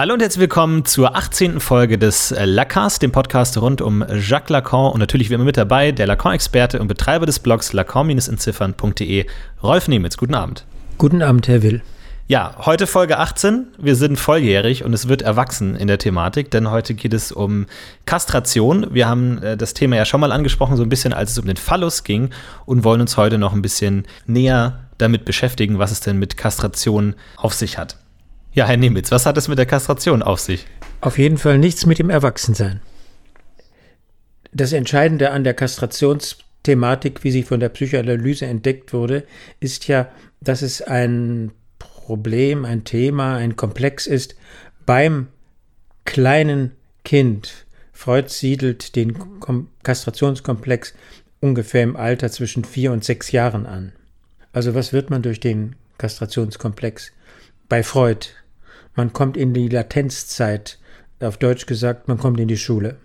Hallo und herzlich willkommen zur 18. Folge des äh, Lacans, dem Podcast rund um Jacques Lacan und natürlich wie immer mit dabei der Lacan-Experte und Betreiber des Blogs lacan-entziffern.de, Rolf Nemitz. Guten Abend. Guten Abend, Herr Will. Ja, heute Folge 18. Wir sind volljährig und es wird erwachsen in der Thematik, denn heute geht es um Kastration. Wir haben äh, das Thema ja schon mal angesprochen, so ein bisschen, als es um den Phallus ging und wollen uns heute noch ein bisschen näher damit beschäftigen, was es denn mit Kastration auf sich hat. Ja, Herr Nemitz, was hat es mit der Kastration auf sich? Auf jeden Fall nichts mit dem Erwachsensein. Das Entscheidende an der Kastrationsthematik, wie sie von der Psychoanalyse entdeckt wurde, ist ja, dass es ein Problem, ein Thema, ein Komplex ist beim kleinen Kind. Freud siedelt den Kastrationskomplex ungefähr im Alter zwischen vier und sechs Jahren an. Also was wird man durch den Kastrationskomplex? Bei Freud man kommt in die Latenzzeit. Auf Deutsch gesagt, man kommt in die Schule.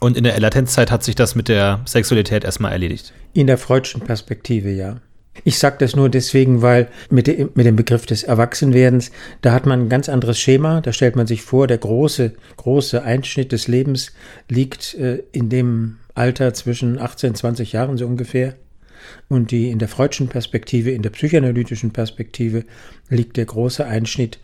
Und in der Latenzzeit hat sich das mit der Sexualität erstmal erledigt? In der freudschen Perspektive, ja. Ich sage das nur deswegen, weil mit, de, mit dem Begriff des Erwachsenwerdens, da hat man ein ganz anderes Schema. Da stellt man sich vor, der große, große Einschnitt des Lebens liegt äh, in dem Alter zwischen 18 und 20 Jahren so ungefähr. Und die in der freudschen Perspektive, in der psychoanalytischen Perspektive liegt der große Einschnitt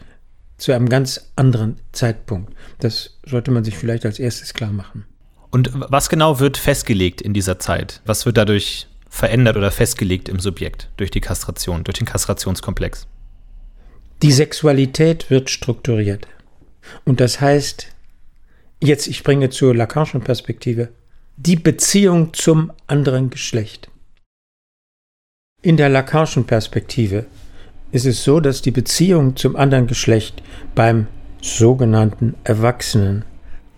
zu einem ganz anderen Zeitpunkt. Das sollte man sich vielleicht als erstes klar machen. Und was genau wird festgelegt in dieser Zeit? Was wird dadurch verändert oder festgelegt im Subjekt durch die Kastration, durch den Kastrationskomplex? Die Sexualität wird strukturiert. Und das heißt, jetzt ich bringe zur Lacanischen Perspektive, die Beziehung zum anderen Geschlecht. In der Lacanischen Perspektive ist es so, dass die Beziehung zum anderen Geschlecht beim sogenannten Erwachsenen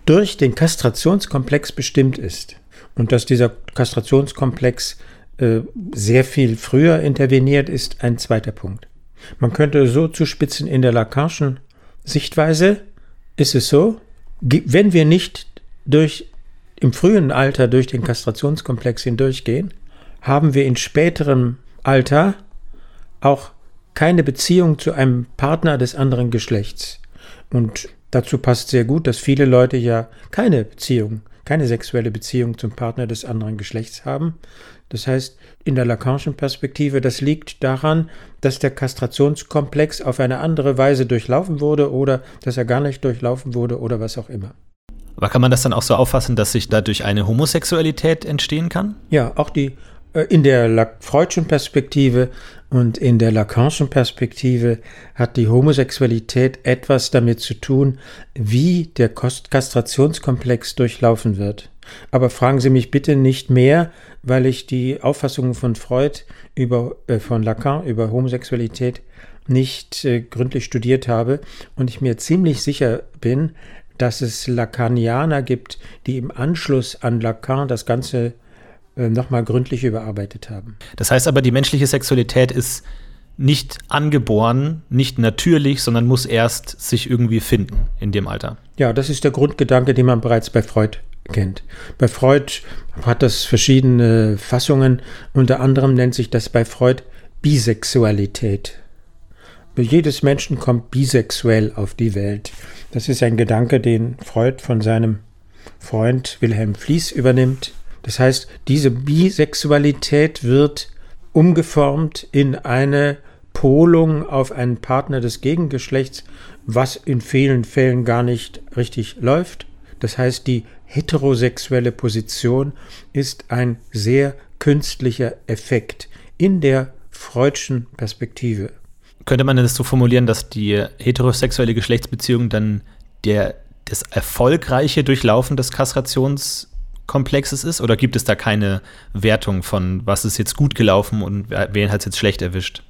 durch den Kastrationskomplex bestimmt ist und dass dieser Kastrationskomplex äh, sehr viel früher interveniert, ist ein zweiter Punkt. Man könnte so zuspitzen, in der Lacanischen Sichtweise ist es so, wenn wir nicht durch im frühen Alter durch den Kastrationskomplex hindurchgehen, haben wir in späterem Alter auch keine Beziehung zu einem Partner des anderen Geschlechts. Und dazu passt sehr gut, dass viele Leute ja keine Beziehung, keine sexuelle Beziehung zum Partner des anderen Geschlechts haben. Das heißt, in der Lacanischen Perspektive, das liegt daran, dass der Kastrationskomplex auf eine andere Weise durchlaufen wurde oder dass er gar nicht durchlaufen wurde oder was auch immer. Aber kann man das dann auch so auffassen, dass sich dadurch eine Homosexualität entstehen kann? Ja, auch die äh, in der Freudschen Perspektive und in der Lacanischen Perspektive hat die Homosexualität etwas damit zu tun, wie der Kastrationskomplex durchlaufen wird. Aber fragen Sie mich bitte nicht mehr, weil ich die Auffassungen von Freud über, äh, von Lacan über Homosexualität nicht äh, gründlich studiert habe und ich mir ziemlich sicher bin, dass es Lacanianer gibt, die im Anschluss an Lacan das Ganze äh, nochmal gründlich überarbeitet haben. Das heißt aber, die menschliche Sexualität ist nicht angeboren, nicht natürlich, sondern muss erst sich irgendwie finden in dem Alter. Ja, das ist der Grundgedanke, den man bereits bei Freud kennt. Bei Freud hat das verschiedene Fassungen. Unter anderem nennt sich das bei Freud Bisexualität. Jedes Menschen kommt bisexuell auf die Welt. Das ist ein Gedanke, den Freud von seinem Freund Wilhelm Fliess übernimmt. Das heißt, diese Bisexualität wird umgeformt in eine Polung auf einen Partner des Gegengeschlechts, was in vielen Fällen gar nicht richtig läuft. Das heißt, die heterosexuelle Position ist ein sehr künstlicher Effekt in der freudschen Perspektive. Könnte man das so formulieren, dass die heterosexuelle Geschlechtsbeziehung dann der, das erfolgreiche Durchlaufen des Kastrations Komplexes ist? Oder gibt es da keine Wertung von, was ist jetzt gut gelaufen und wen hat es jetzt schlecht erwischt?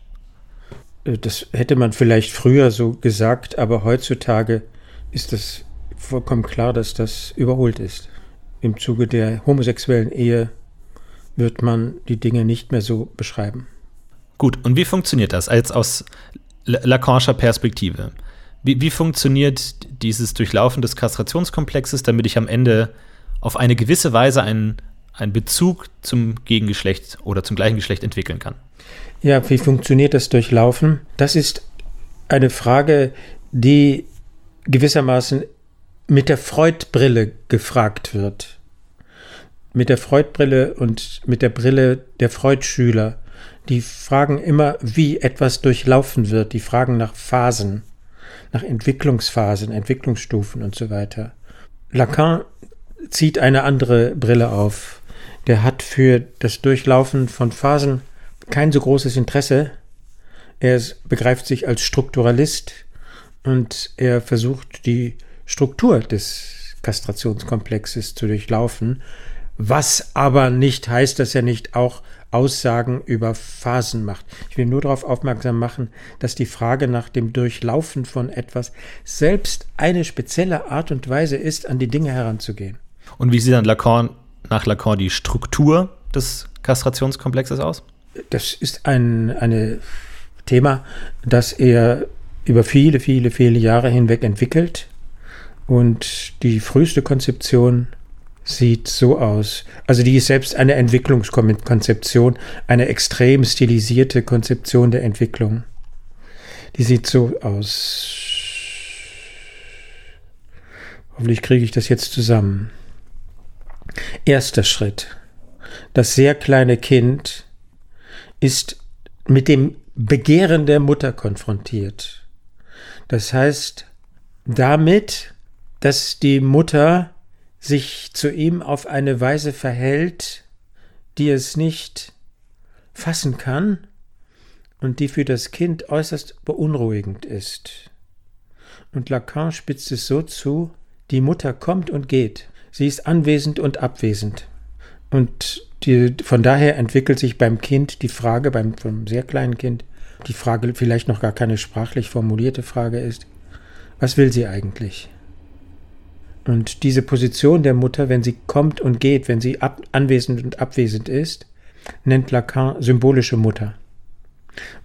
Äh, das hätte man vielleicht früher so gesagt, aber heutzutage ist es vollkommen klar, dass das überholt ist. Im Zuge der homosexuellen Ehe wird man die Dinge nicht mehr so beschreiben. Gut, und wie funktioniert das als aus Lacanischer Perspektive? Wie, wie funktioniert dieses Durchlaufen des Kastrationskomplexes, damit ich am Ende auf eine gewisse Weise einen, einen Bezug zum Gegengeschlecht oder zum gleichen Geschlecht entwickeln kann. Ja, wie funktioniert das Durchlaufen? Das ist eine Frage, die gewissermaßen mit der Freud-Brille gefragt wird. Mit der Freud-Brille und mit der Brille der Freud-Schüler. Die fragen immer, wie etwas durchlaufen wird. Die fragen nach Phasen, nach Entwicklungsphasen, Entwicklungsstufen und so weiter. Lacan zieht eine andere Brille auf. Der hat für das Durchlaufen von Phasen kein so großes Interesse. Er begreift sich als Strukturalist und er versucht die Struktur des Kastrationskomplexes zu durchlaufen, was aber nicht heißt, dass er nicht auch Aussagen über Phasen macht. Ich will nur darauf aufmerksam machen, dass die Frage nach dem Durchlaufen von etwas selbst eine spezielle Art und Weise ist, an die Dinge heranzugehen. Und wie sieht dann Lacan nach Lacan die Struktur des Kastrationskomplexes aus? Das ist ein eine Thema, das er über viele, viele, viele Jahre hinweg entwickelt. Und die früheste Konzeption sieht so aus. Also die ist selbst eine Entwicklungskonzeption, eine extrem stilisierte Konzeption der Entwicklung. Die sieht so aus. Hoffentlich kriege ich das jetzt zusammen. Erster Schritt. Das sehr kleine Kind ist mit dem Begehren der Mutter konfrontiert. Das heißt, damit, dass die Mutter sich zu ihm auf eine Weise verhält, die es nicht fassen kann und die für das Kind äußerst beunruhigend ist. Und Lacan spitzt es so zu, die Mutter kommt und geht, sie ist anwesend und abwesend. Und die, von daher entwickelt sich beim Kind die Frage, beim, beim sehr kleinen Kind, die Frage vielleicht noch gar keine sprachlich formulierte Frage ist, was will sie eigentlich? Und diese Position der Mutter, wenn sie kommt und geht, wenn sie ab, anwesend und abwesend ist, nennt Lacan symbolische Mutter,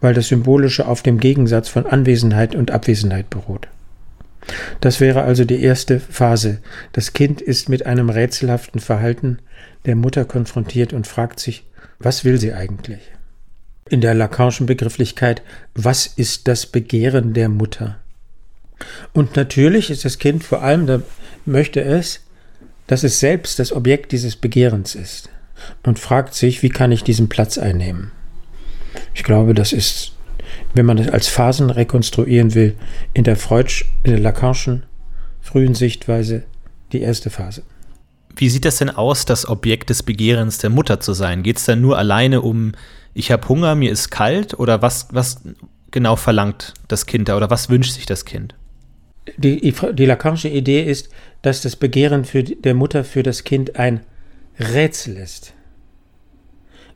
weil das Symbolische auf dem Gegensatz von Anwesenheit und Abwesenheit beruht. Das wäre also die erste Phase. Das Kind ist mit einem rätselhaften Verhalten der Mutter konfrontiert und fragt sich, was will sie eigentlich? In der Lacanischen Begrifflichkeit, was ist das Begehren der Mutter? Und natürlich ist das Kind vor allem, da möchte es, dass es selbst das Objekt dieses Begehrens ist und fragt sich, wie kann ich diesen Platz einnehmen? Ich glaube, das ist, wenn man das als Phasen rekonstruieren will, in der Freudsch, in der Lacanischen frühen Sichtweise die erste Phase. Wie sieht das denn aus, das Objekt des Begehrens der Mutter zu sein? Geht es dann nur alleine um, ich habe Hunger, mir ist kalt? Oder was, was genau verlangt das Kind da oder was wünscht sich das Kind? Die, die Lacanische Idee ist, dass das Begehren für der Mutter für das Kind ein Rätsel ist.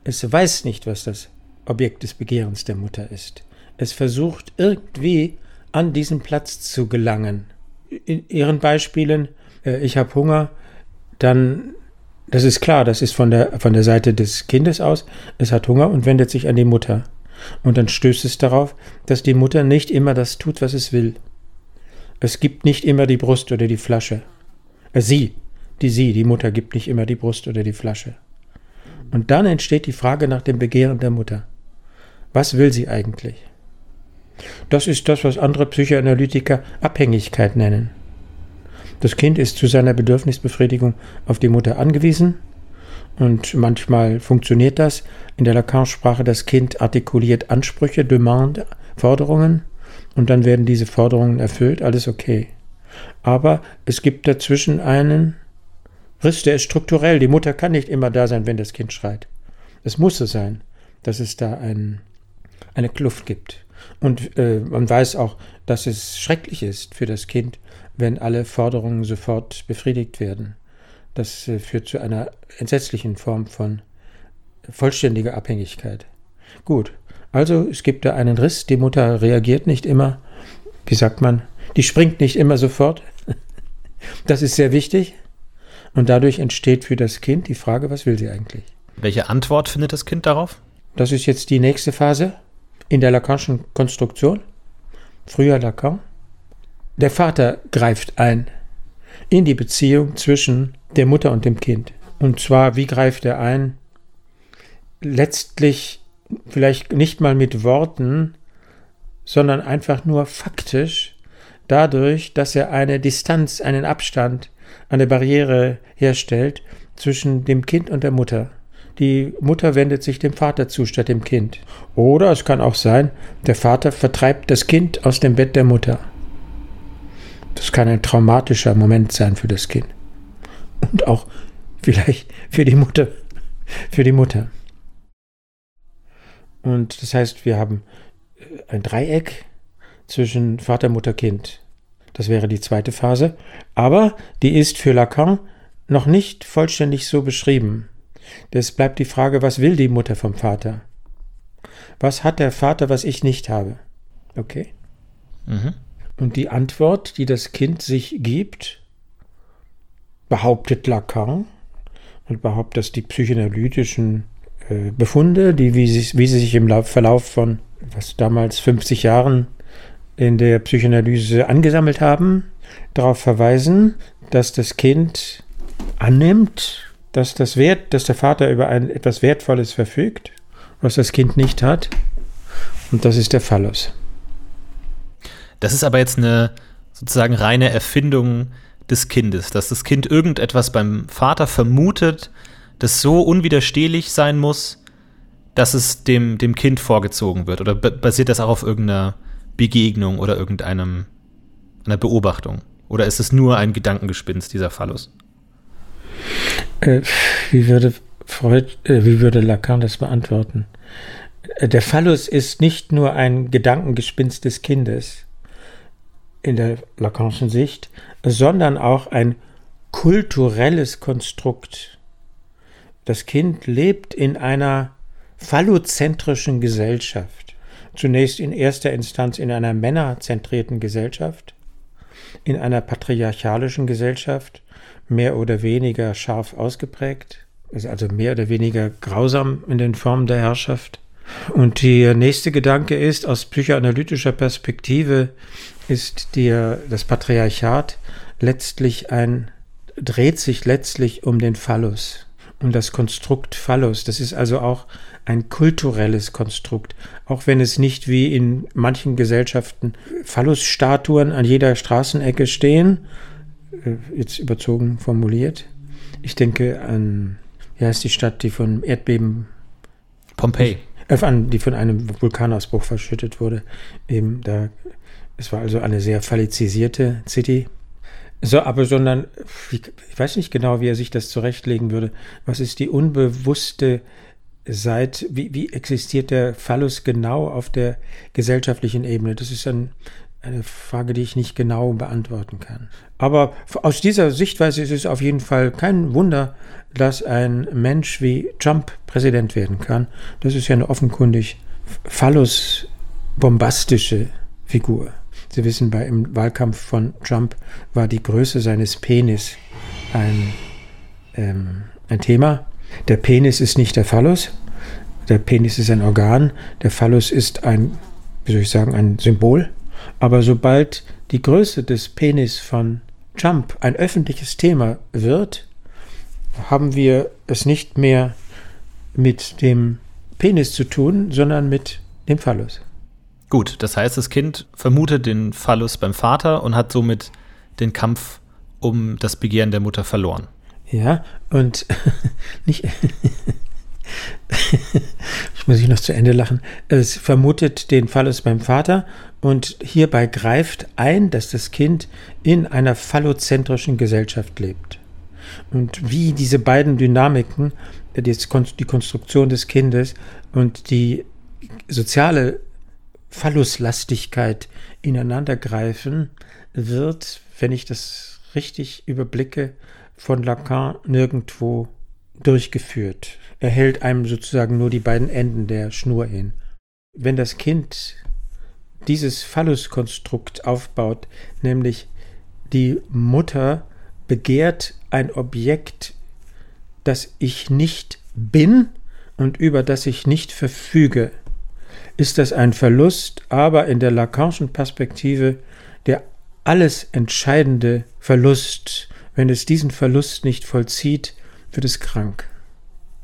Es weiß nicht, was das Objekt des Begehrens der Mutter ist. Es versucht irgendwie an diesen Platz zu gelangen. In ihren Beispielen, äh, ich habe Hunger, dann, das ist klar, das ist von der, von der Seite des Kindes aus, es hat Hunger und wendet sich an die Mutter. Und dann stößt es darauf, dass die Mutter nicht immer das tut, was es will. Es gibt nicht immer die Brust oder die Flasche. Äh, sie, die sie, die Mutter gibt nicht immer die Brust oder die Flasche. Und dann entsteht die Frage nach dem Begehren der Mutter. Was will sie eigentlich? Das ist das, was andere Psychoanalytiker Abhängigkeit nennen. Das Kind ist zu seiner Bedürfnisbefriedigung auf die Mutter angewiesen und manchmal funktioniert das. In der Lacan-Sprache das Kind artikuliert Ansprüche, Demande, Forderungen und dann werden diese Forderungen erfüllt, alles okay. Aber es gibt dazwischen einen Riss, der ist strukturell. Die Mutter kann nicht immer da sein, wenn das Kind schreit. Es muss so sein, dass es da ein, eine Kluft gibt. Und äh, man weiß auch, dass es schrecklich ist für das Kind, wenn alle Forderungen sofort befriedigt werden. Das äh, führt zu einer entsetzlichen Form von vollständiger Abhängigkeit. Gut, also es gibt da einen Riss, die Mutter reagiert nicht immer, wie sagt man, die springt nicht immer sofort. Das ist sehr wichtig. Und dadurch entsteht für das Kind die Frage, was will sie eigentlich? Welche Antwort findet das Kind darauf? Das ist jetzt die nächste Phase in der Lacanischen Konstruktion. Früher Lacan. Der Vater greift ein in die Beziehung zwischen der Mutter und dem Kind. Und zwar, wie greift er ein? Letztlich vielleicht nicht mal mit Worten, sondern einfach nur faktisch, dadurch, dass er eine Distanz, einen Abstand, eine Barriere herstellt zwischen dem Kind und der Mutter. Die Mutter wendet sich dem Vater zu statt dem Kind. Oder es kann auch sein, der Vater vertreibt das Kind aus dem Bett der Mutter. Das kann ein traumatischer Moment sein für das Kind. Und auch vielleicht für die Mutter. Für die Mutter. Und das heißt, wir haben äh, ein Dreieck zwischen Vater, Mutter, Kind. Das wäre die zweite Phase. Aber die ist für Lacan noch nicht vollständig so beschrieben. Es bleibt die Frage, was will die Mutter vom Vater? Was hat der Vater, was ich nicht habe? Okay. Mhm. Und die Antwort, die das Kind sich gibt, behauptet Lacan und behauptet, dass die psychoanalytischen äh, Befunde, die, wie sie, wie sie sich im Verlauf von was damals 50 Jahren in der Psychoanalyse angesammelt haben, darauf verweisen, dass das Kind annimmt, dass, das Wert, dass der Vater über ein etwas Wertvolles verfügt, was das Kind nicht hat. Und das ist der Phallus. Das ist aber jetzt eine sozusagen reine Erfindung des Kindes, dass das Kind irgendetwas beim Vater vermutet, das so unwiderstehlich sein muss, dass es dem, dem Kind vorgezogen wird? Oder basiert das auch auf irgendeiner Begegnung oder irgendeinem einer Beobachtung? Oder ist es nur ein Gedankengespinst, dieser Phallus? Äh, wie, würde Freud, äh, wie würde Lacan das beantworten? Äh, der Phallus ist nicht nur ein Gedankengespinst des Kindes in der Lacanischen Sicht, sondern auch ein kulturelles Konstrukt. Das Kind lebt in einer phallozentrischen Gesellschaft. Zunächst in erster Instanz in einer männerzentrierten Gesellschaft, in einer patriarchalischen Gesellschaft, mehr oder weniger scharf ausgeprägt, also mehr oder weniger grausam in den Formen der Herrschaft. Und der nächste Gedanke ist, aus psychoanalytischer Perspektive ist dir das Patriarchat letztlich ein, dreht sich letztlich um den Phallus, um das Konstrukt Phallus. Das ist also auch ein kulturelles Konstrukt, auch wenn es nicht wie in manchen Gesellschaften Phallusstatuen an jeder Straßenecke stehen, jetzt überzogen formuliert. Ich denke an, wie heißt die Stadt, die von Erdbeben Pompeji. Äh, an, die von einem Vulkanausbruch verschüttet wurde. Eben da, es war also eine sehr phallizisierte City. So, aber sondern, ich weiß nicht genau, wie er sich das zurechtlegen würde. Was ist die unbewusste seit, wie, wie existiert der Phallus genau auf der gesellschaftlichen Ebene? Das ist ein, eine Frage, die ich nicht genau beantworten kann. Aber aus dieser Sichtweise ist es auf jeden Fall kein Wunder, dass ein Mensch wie Trump Präsident werden kann. Das ist ja eine offenkundig phallus-bombastische Figur. Sie wissen, bei, im Wahlkampf von Trump war die Größe seines Penis ein, ähm, ein Thema. Der Penis ist nicht der Phallus. Der Penis ist ein Organ. Der Phallus ist ein, wie soll ich sagen, ein Symbol. Aber sobald die Größe des Penis von Trump ein öffentliches Thema wird, haben wir es nicht mehr mit dem Penis zu tun, sondern mit dem Phallus. Gut, das heißt, das Kind vermutet den Phallus beim Vater und hat somit den Kampf um das Begehren der Mutter verloren. Ja, und nicht. Ich muss ich noch zu Ende lachen. Es vermutet den Phallus beim Vater und hierbei greift ein, dass das Kind in einer phallozentrischen Gesellschaft lebt. Und wie diese beiden Dynamiken, die Konstruktion des Kindes und die soziale Phalluslastigkeit ineinandergreifen, wird, wenn ich das richtig überblicke, von Lacan nirgendwo durchgeführt. Er hält einem sozusagen nur die beiden Enden der Schnur hin. Wenn das Kind dieses Phalluskonstrukt aufbaut, nämlich die Mutter begehrt ein Objekt, das ich nicht bin und über das ich nicht verfüge, ist das ein Verlust, aber in der Lacanischen Perspektive der alles entscheidende Verlust. Wenn es diesen Verlust nicht vollzieht, wird es krank.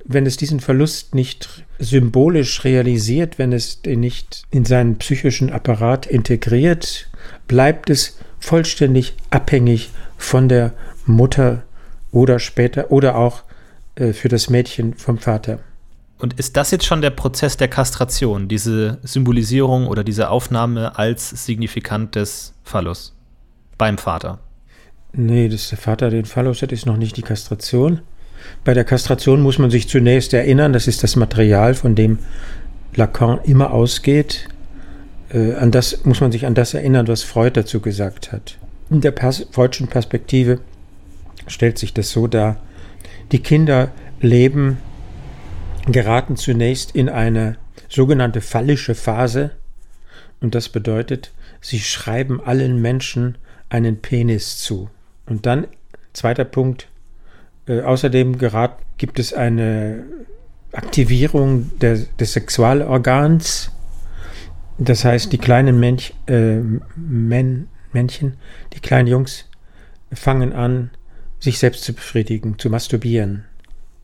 Wenn es diesen Verlust nicht symbolisch realisiert, wenn es den nicht in seinen psychischen Apparat integriert, bleibt es vollständig abhängig von der Mutter oder später oder auch äh, für das Mädchen vom Vater. Und ist das jetzt schon der Prozess der Kastration, diese Symbolisierung oder diese Aufnahme als signifikant des Phallus beim Vater? Nee, dass der Vater den Phallus hat, ist noch nicht die Kastration. Bei der Kastration muss man sich zunächst erinnern, das ist das Material, von dem Lacan immer ausgeht. Äh, an das muss man sich an das erinnern, was Freud dazu gesagt hat. In der Pers freudschen Perspektive stellt sich das so dar, die Kinder leben, geraten zunächst in eine sogenannte phallische Phase und das bedeutet, sie schreiben allen Menschen einen Penis zu. Und dann, zweiter Punkt, äh, außerdem gerat, gibt es eine Aktivierung der, des Sexualorgans. Das heißt, die kleinen Mänch, äh, Män, Männchen, die kleinen Jungs fangen an, sich selbst zu befriedigen, zu masturbieren.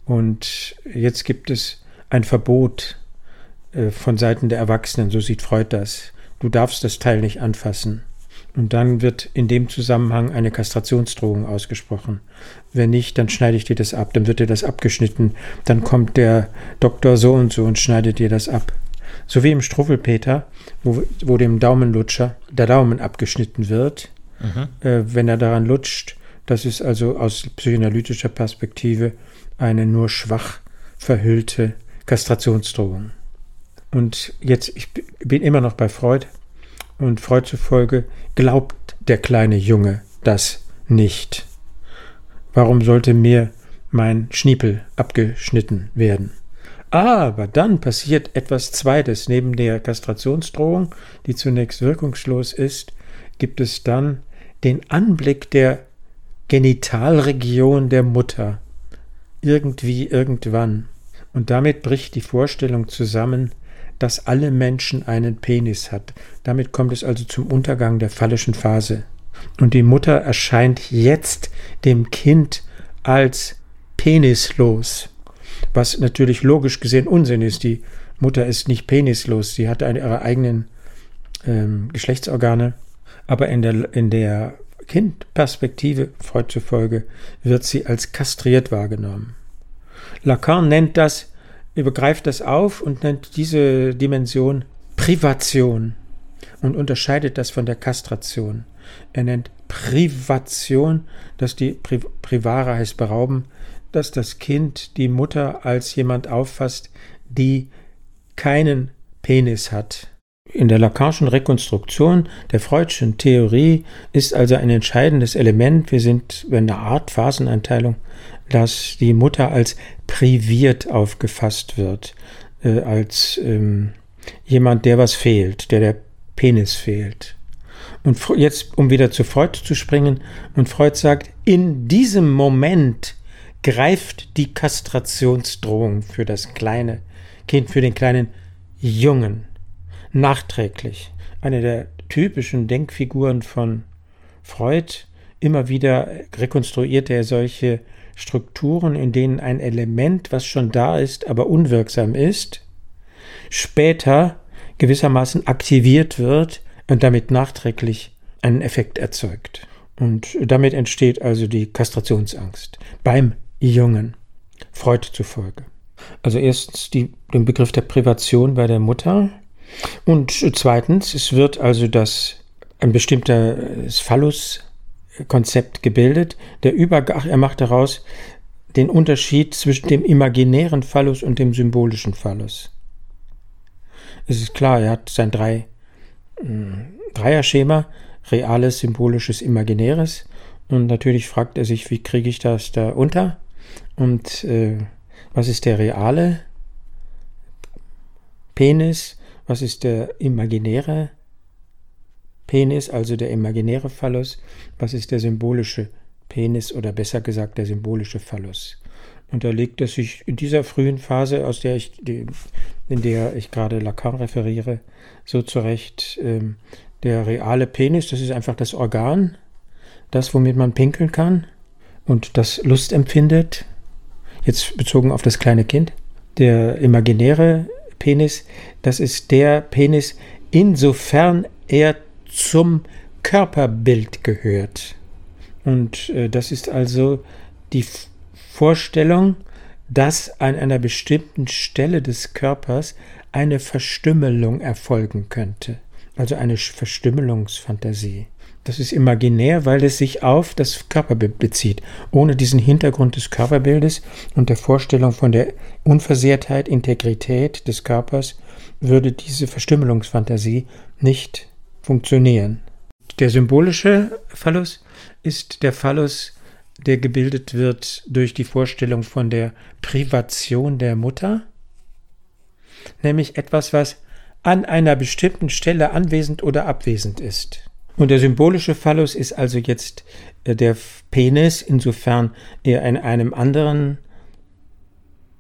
Und jetzt gibt es ein Verbot äh, von Seiten der Erwachsenen, so sieht Freud das. Du darfst das Teil nicht anfassen. Und dann wird in dem Zusammenhang eine Kastrationsdrohung ausgesprochen. Wenn nicht, dann schneide ich dir das ab, dann wird dir das abgeschnitten, dann kommt der Doktor so und so und schneidet dir das ab. So wie im Struffelpeter, wo, wo dem Daumenlutscher der Daumen abgeschnitten wird, mhm. äh, wenn er daran lutscht. Das ist also aus psychoanalytischer Perspektive eine nur schwach verhüllte Kastrationsdrohung. Und jetzt, ich bin immer noch bei Freud, und Freud zufolge glaubt der kleine Junge das nicht. Warum sollte mir mein Schniepel abgeschnitten werden? Aber dann passiert etwas Zweites. Neben der Kastrationsdrohung, die zunächst wirkungslos ist, gibt es dann den Anblick der Genitalregion der Mutter. Irgendwie, irgendwann. Und damit bricht die Vorstellung zusammen, dass alle Menschen einen Penis hat. Damit kommt es also zum Untergang der phallischen Phase. Und die Mutter erscheint jetzt dem Kind als penislos, was natürlich logisch gesehen Unsinn ist. Die Mutter ist nicht penislos, sie hat ihre eigenen ähm, Geschlechtsorgane, aber in der, in der Kindperspektive, Freud zufolge, wird sie als kastriert wahrgenommen. Lacan nennt das begreift das auf und nennt diese Dimension Privation und unterscheidet das von der Kastration. Er nennt Privation, dass die Pri Privare heißt berauben, dass das Kind die Mutter als jemand auffasst, die keinen Penis hat. In der Lacanischen Rekonstruktion der Freudschen Theorie ist also ein entscheidendes Element, wir sind in einer Art Phaseneinteilung, dass die Mutter als priviert aufgefasst wird, äh, als ähm, jemand, der was fehlt, der der Penis fehlt. Und jetzt, um wieder zu Freud zu springen, und Freud sagt, in diesem Moment greift die Kastrationsdrohung für das kleine Kind, für den kleinen Jungen nachträglich. Eine der typischen Denkfiguren von Freud. Immer wieder rekonstruiert er solche Strukturen, in denen ein Element, was schon da ist, aber unwirksam ist, später gewissermaßen aktiviert wird und damit nachträglich einen Effekt erzeugt. Und damit entsteht also die Kastrationsangst beim Jungen, Freud zufolge. Also erstens die, den Begriff der Privation bei der Mutter und zweitens, es wird also das ein bestimmter Phallus Konzept gebildet. Der Übergang, er macht daraus den Unterschied zwischen dem imaginären Phallus und dem symbolischen Phallus. Es ist klar, er hat sein drei, äh, Dreier-Schema, reales, symbolisches, imaginäres. Und natürlich fragt er sich, wie kriege ich das da unter? Und äh, was ist der reale Penis? Was ist der imaginäre Penis, also der imaginäre Phallus, was ist der symbolische Penis oder besser gesagt der symbolische Phallus. Und da legt es sich in dieser frühen Phase, aus der ich, in der ich gerade Lacan referiere, so zurecht, ähm, der reale Penis, das ist einfach das Organ, das, womit man pinkeln kann und das Lust empfindet, jetzt bezogen auf das kleine Kind. Der imaginäre Penis, das ist der Penis, insofern er zum Körperbild gehört. Und äh, das ist also die Vorstellung, dass an einer bestimmten Stelle des Körpers eine Verstümmelung erfolgen könnte. Also eine Verstümmelungsfantasie. Das ist imaginär, weil es sich auf das Körperbild bezieht. Ohne diesen Hintergrund des Körperbildes und der Vorstellung von der Unversehrtheit, Integrität des Körpers würde diese Verstümmelungsfantasie nicht funktionieren. Der symbolische Phallus ist der Phallus, der gebildet wird durch die Vorstellung von der Privation der Mutter, nämlich etwas, was an einer bestimmten Stelle anwesend oder abwesend ist. Und der symbolische Phallus ist also jetzt äh, der Penis, insofern er in einem anderen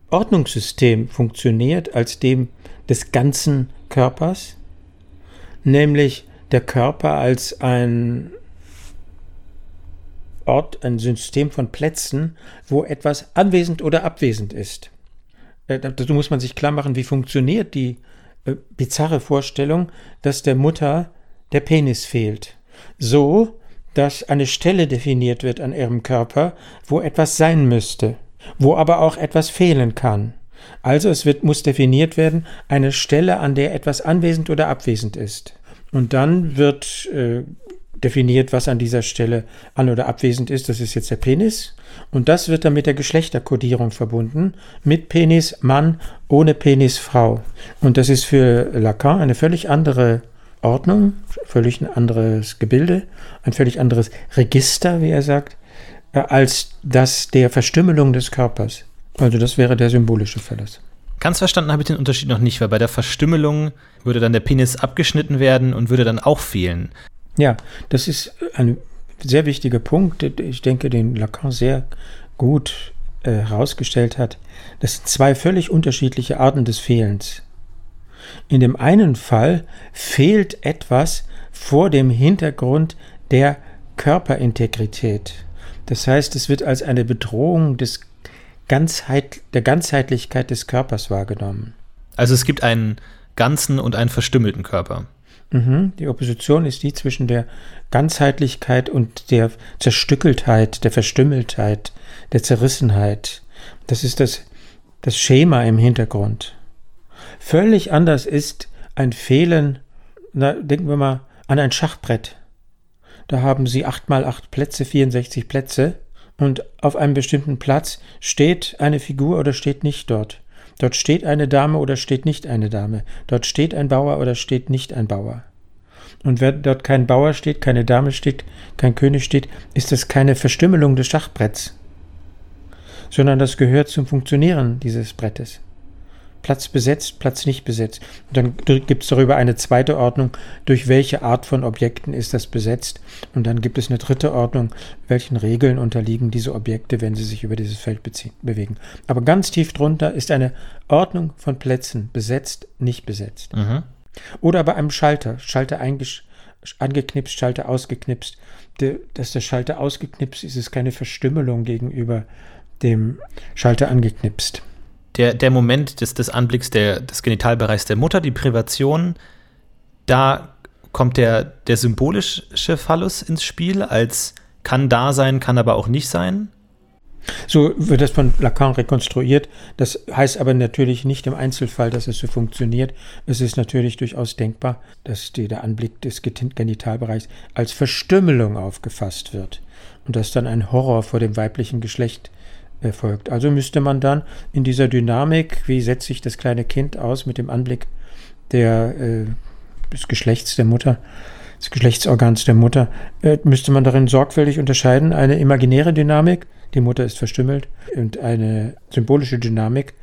Ordnungssystem funktioniert als dem des ganzen Körpers, nämlich der Körper als ein Ort, ein System von Plätzen, wo etwas anwesend oder abwesend ist. Äh, dazu muss man sich klar machen, wie funktioniert die äh, bizarre Vorstellung, dass der Mutter der Penis fehlt. So, dass eine Stelle definiert wird an ihrem Körper, wo etwas sein müsste, wo aber auch etwas fehlen kann. Also es wird, muss definiert werden, eine Stelle, an der etwas anwesend oder abwesend ist. Und dann wird äh, definiert, was an dieser Stelle an oder abwesend ist. Das ist jetzt der Penis. Und das wird dann mit der Geschlechterkodierung verbunden. Mit Penis Mann, ohne Penis Frau. Und das ist für Lacan eine völlig andere Ordnung, völlig ein anderes Gebilde, ein völlig anderes Register, wie er sagt, äh, als das der Verstümmelung des Körpers. Also das wäre der symbolische Verlass. Ganz verstanden habe ich den Unterschied noch nicht, weil bei der Verstümmelung würde dann der Penis abgeschnitten werden und würde dann auch fehlen. Ja, das ist ein sehr wichtiger Punkt. Ich denke, den Lacan sehr gut äh, herausgestellt hat. Das sind zwei völlig unterschiedliche Arten des Fehlens. In dem einen Fall fehlt etwas vor dem Hintergrund der Körperintegrität. Das heißt, es wird als eine Bedrohung des Ganzheit, der Ganzheitlichkeit des Körpers wahrgenommen. Also es gibt einen ganzen und einen verstümmelten Körper. Mhm. Die Opposition ist die zwischen der Ganzheitlichkeit und der Zerstückeltheit, der Verstümmeltheit, der Zerrissenheit. Das ist das, das Schema im Hintergrund. Völlig anders ist ein Fehlen, na, denken wir mal an ein Schachbrett. Da haben Sie acht mal acht Plätze, 64 Plätze und auf einem bestimmten Platz steht eine Figur oder steht nicht dort. Dort steht eine Dame oder steht nicht eine Dame. Dort steht ein Bauer oder steht nicht ein Bauer. Und wenn dort kein Bauer steht, keine Dame steht, kein König steht, ist das keine Verstümmelung des Schachbretts, sondern das gehört zum Funktionieren dieses Brettes. Platz besetzt, Platz nicht besetzt. Und dann gibt es darüber eine zweite Ordnung, durch welche Art von Objekten ist das besetzt. Und dann gibt es eine dritte Ordnung, welchen Regeln unterliegen diese Objekte, wenn sie sich über dieses Feld beziehen, bewegen. Aber ganz tief drunter ist eine Ordnung von Plätzen, besetzt, nicht besetzt. Mhm. Oder bei einem Schalter, Schalter angeknipst, Schalter ausgeknipst. dass der Schalter ausgeknipst ist, ist keine Verstümmelung gegenüber dem Schalter angeknipst der, der Moment des, des Anblicks der, des Genitalbereichs der Mutter, die Privation, da kommt der, der symbolische Phallus ins Spiel, als kann da sein, kann aber auch nicht sein. So wird das von Lacan rekonstruiert. Das heißt aber natürlich nicht im Einzelfall, dass es so funktioniert. Es ist natürlich durchaus denkbar, dass der Anblick des Genitalbereichs als Verstümmelung aufgefasst wird und dass dann ein Horror vor dem weiblichen Geschlecht erfolgt. Also müsste man dann in dieser Dynamik, wie setzt sich das kleine Kind aus mit dem Anblick der, äh, des Geschlechts der Mutter, des Geschlechtsorgans der Mutter, äh, müsste man darin sorgfältig unterscheiden. Eine imaginäre Dynamik, die Mutter ist verstümmelt, und eine symbolische Dynamik,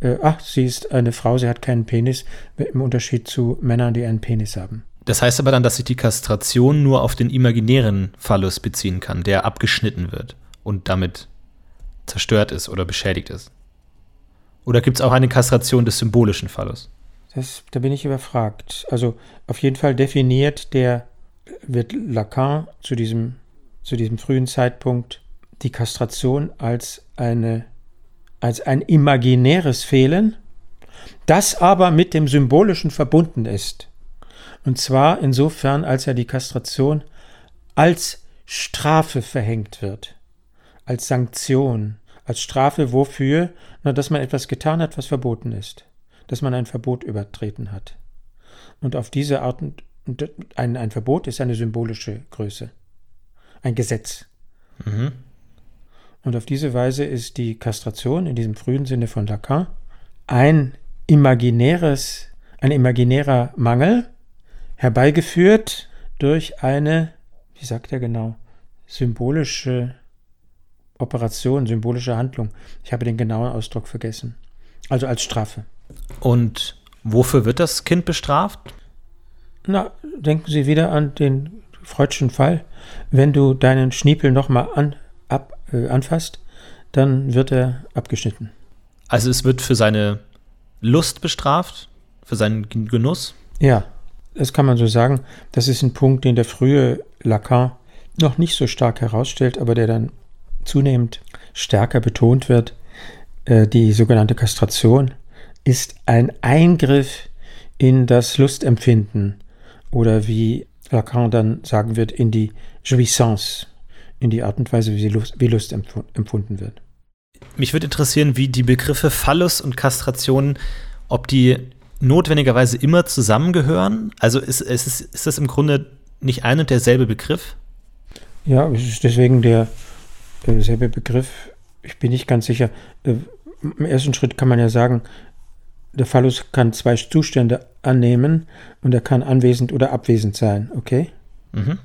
äh, ach, sie ist eine Frau, sie hat keinen Penis, im Unterschied zu Männern, die einen Penis haben. Das heißt aber dann, dass sich die Kastration nur auf den imaginären Phallus beziehen kann, der abgeschnitten wird und damit zerstört ist oder beschädigt ist? Oder gibt es auch eine Kastration des symbolischen Phallus? Das, da bin ich überfragt. Also auf jeden Fall definiert der, wird Lacan zu diesem, zu diesem frühen Zeitpunkt die Kastration als, eine, als ein imaginäres Fehlen, das aber mit dem Symbolischen verbunden ist. Und zwar insofern, als er die Kastration als Strafe verhängt wird, als Sanktion, als Strafe wofür? Na, dass man etwas getan hat, was verboten ist, dass man ein Verbot übertreten hat. Und auf diese Art, ein, ein Verbot ist eine symbolische Größe, ein Gesetz. Mhm. Und auf diese Weise ist die Kastration in diesem frühen Sinne von Lacan ein imaginäres, ein imaginärer Mangel, herbeigeführt durch eine, wie sagt er genau, symbolische Operation, symbolische Handlung. Ich habe den genauen Ausdruck vergessen. Also als Strafe. Und wofür wird das Kind bestraft? Na, denken Sie wieder an den Freudschen Fall. Wenn du deinen Schniepel nochmal an, ab, äh, anfasst, dann wird er abgeschnitten. Also es wird für seine Lust bestraft, für seinen Genuss? Ja, das kann man so sagen. Das ist ein Punkt, den der frühe Lacan noch nicht so stark herausstellt, aber der dann zunehmend stärker betont wird. Äh, die sogenannte Kastration ist ein Eingriff in das Lustempfinden oder wie Lacan dann sagen wird, in die Jouissance, in die Art und Weise, wie, Lust, wie Lust empfunden wird. Mich würde interessieren, wie die Begriffe Phallus und Kastration, ob die notwendigerweise immer zusammengehören? Also ist, ist, ist das im Grunde nicht ein und derselbe Begriff? Ja, es ist deswegen der äh, selbe Begriff. Ich bin nicht ganz sicher. Äh, Im ersten Schritt kann man ja sagen, der Phallus kann zwei Zustände annehmen und er kann anwesend oder abwesend sein, okay? Mhm.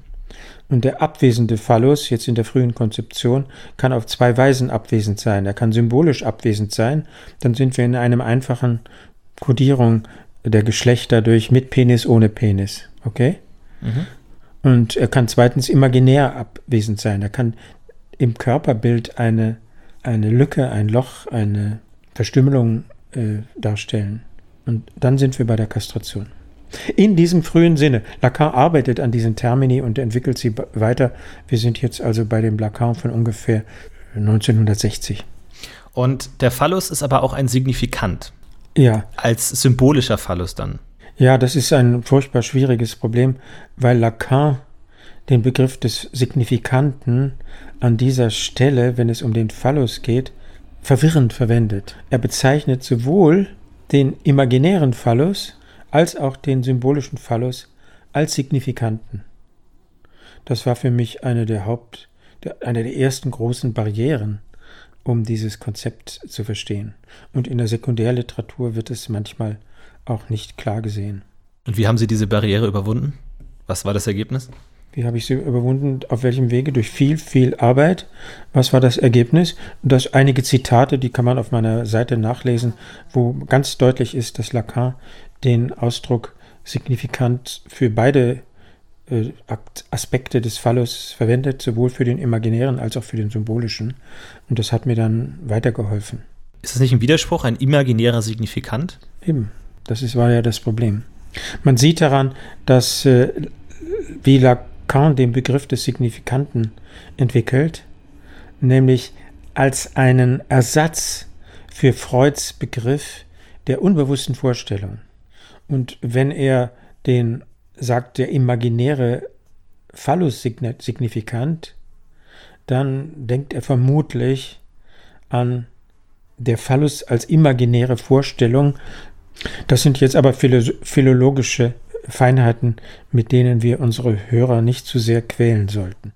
Und der abwesende Phallus, jetzt in der frühen Konzeption, kann auf zwei Weisen abwesend sein. Er kann symbolisch abwesend sein. Dann sind wir in einem einfachen Kodierung der Geschlechter durch mit Penis, ohne Penis. Okay? Mhm. Und er kann zweitens imaginär abwesend sein. Er kann im Körperbild eine, eine Lücke, ein Loch, eine Verstümmelung äh, darstellen. Und dann sind wir bei der Kastration. In diesem frühen Sinne. Lacan arbeitet an diesen Termini und entwickelt sie weiter. Wir sind jetzt also bei dem Lacan von ungefähr 1960. Und der Phallus ist aber auch ein Signifikant. Ja. Als symbolischer Phallus dann. Ja, das ist ein furchtbar schwieriges Problem, weil Lacan den Begriff des Signifikanten an dieser Stelle, wenn es um den Phallus geht, verwirrend verwendet. Er bezeichnet sowohl den imaginären Phallus als auch den symbolischen Phallus als Signifikanten. Das war für mich eine der Haupt, eine der ersten großen Barrieren, um dieses Konzept zu verstehen. Und in der Sekundärliteratur wird es manchmal auch nicht klar gesehen. Und wie haben Sie diese Barriere überwunden? Was war das Ergebnis? Wie habe ich sie überwunden? Auf welchem Wege? Durch viel, viel Arbeit. Was war das Ergebnis? Das einige Zitate, die kann man auf meiner Seite nachlesen, wo ganz deutlich ist, dass Lacan den Ausdruck signifikant für beide äh, Aspekte des Phallus verwendet, sowohl für den imaginären als auch für den symbolischen. Und das hat mir dann weitergeholfen. Ist das nicht ein Widerspruch, ein imaginärer Signifikant? Eben, das ist, war ja das Problem. Man sieht daran, dass äh, wie Lacan den Begriff des Signifikanten entwickelt, nämlich als einen Ersatz für Freuds Begriff der unbewussten Vorstellung. Und wenn er den sagt der imaginäre Phallus signifikant, dann denkt er vermutlich an der Phallus als imaginäre Vorstellung. Das sind jetzt aber philologische Feinheiten, mit denen wir unsere Hörer nicht zu sehr quälen sollten.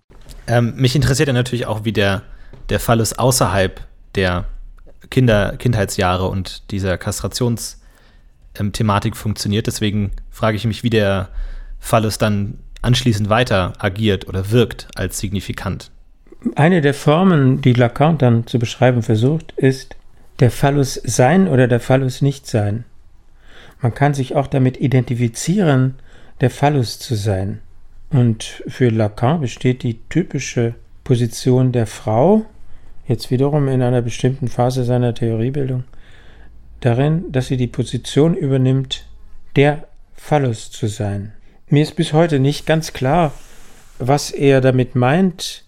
Ähm, mich interessiert ja natürlich auch, wie der, der Phallus außerhalb der Kinder, Kindheitsjahre und dieser Kastrationsthematik funktioniert. Deswegen frage ich mich, wie der Phallus dann anschließend weiter agiert oder wirkt als signifikant. Eine der Formen, die Lacan dann zu beschreiben versucht, ist der Phallus sein oder der Phallus nicht sein. Man kann sich auch damit identifizieren, der Phallus zu sein. Und für Lacan besteht die typische Position der Frau, jetzt wiederum in einer bestimmten Phase seiner Theoriebildung, darin, dass sie die Position übernimmt, der Phallus zu sein. Mir ist bis heute nicht ganz klar, was er damit meint.